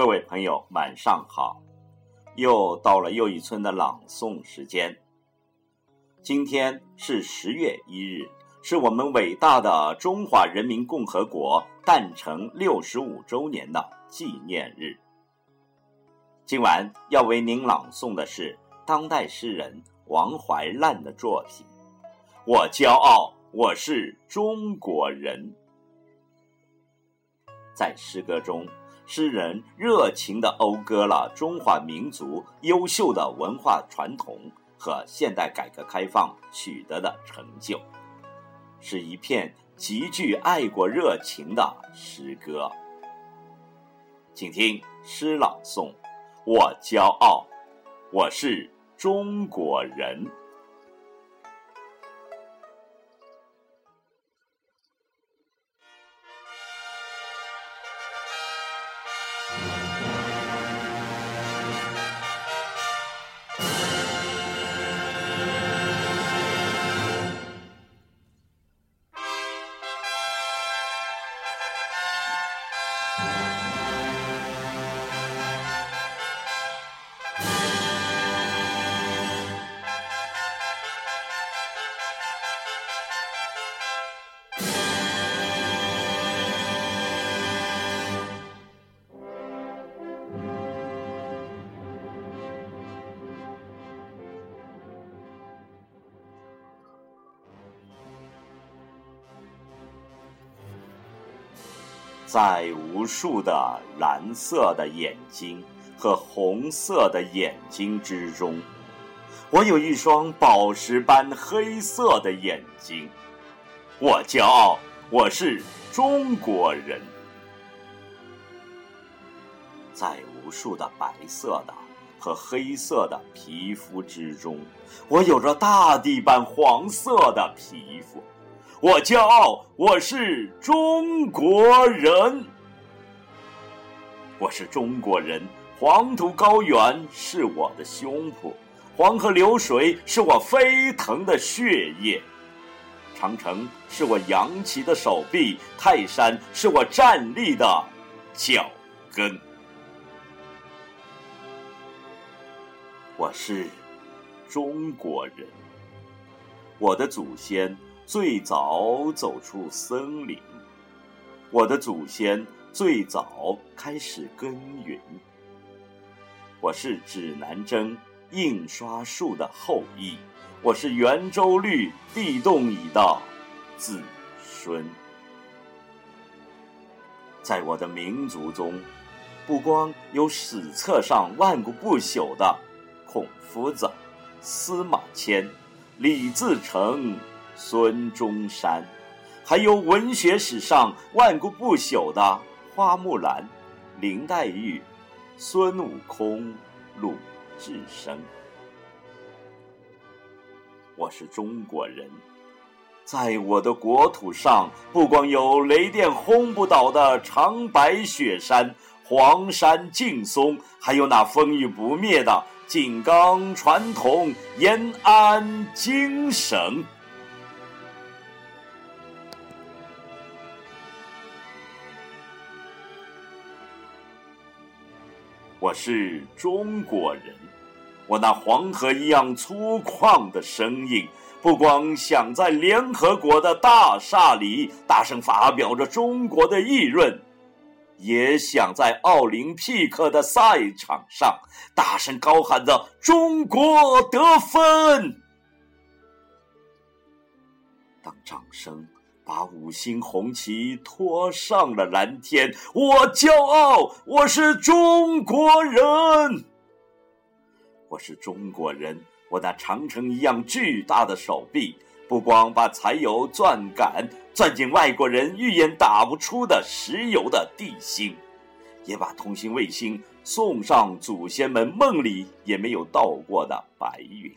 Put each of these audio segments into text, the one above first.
各位朋友，晚上好！又到了又一村的朗诵时间。今天是十月一日，是我们伟大的中华人民共和国诞辰六十五周年的纪念日。今晚要为您朗诵的是当代诗人王怀滥的作品。我骄傲，我是中国人。在诗歌中，诗人热情地讴歌了中华民族优秀的文化传统和现代改革开放取得的成就，是一片极具爱国热情的诗歌。请听诗朗诵：我骄傲，我是中国人。Yeah. 在无数的蓝色的眼睛和红色的眼睛之中，我有一双宝石般黑色的眼睛。我骄傲，我是中国人。在无数的白色的和黑色的皮肤之中，我有着大地般黄色的皮肤。我骄傲，我是中国人。我是中国人，黄土高原是我的胸脯，黄河流水是我飞腾的血液，长城是我扬起的手臂，泰山是我站立的脚跟。我是中国人，我的祖先。最早走出森林，我的祖先最早开始耕耘。我是指南针印刷术的后裔，我是圆周率地动仪的子孙。在我的民族中，不光有史册上万古不朽的孔夫子、司马迁、李自成。孙中山，还有文学史上万古不朽的花木兰、林黛玉、孙悟空、鲁智深。我是中国人，在我的国土上，不光有雷电轰不倒的长白雪山、黄山劲松，还有那风雨不灭的井冈传统、延安精神。我是中国人，我那黄河一样粗犷的声音，不光响在联合国的大厦里，大声发表着中国的议论，也响在奥林匹克的赛场上，大声高喊着“中国得分”。当掌声。把五星红旗托上了蓝天，我骄傲，我是中国人。我是中国人，我那长城一样巨大的手臂，不光把柴油钻杆钻进外国人预言打不出的石油的地心，也把通信卫星送上祖先们梦里也没有到过的白云。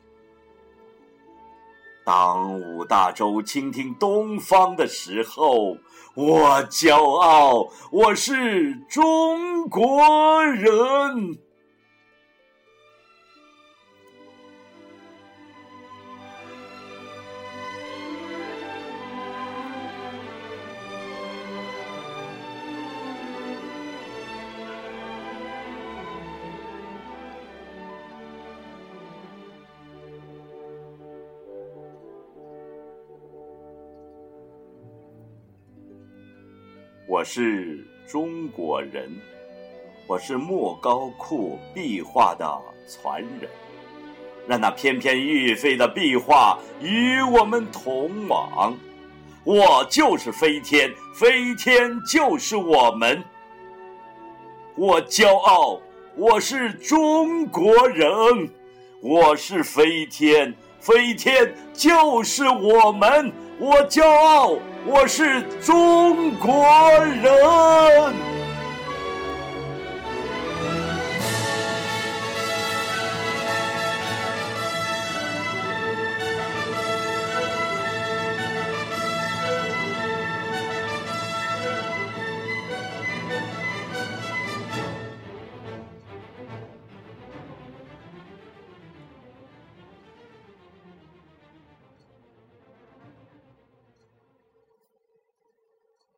当五大洲倾听东方的时候，我骄傲，我是中国人。我是中国人，我是莫高窟壁画的传人，让那翩翩欲飞的壁画与我们同往。我就是飞天，飞天就是我们。我骄傲，我是中国人，我是飞天，飞天就是我们。我骄傲，我是中国人。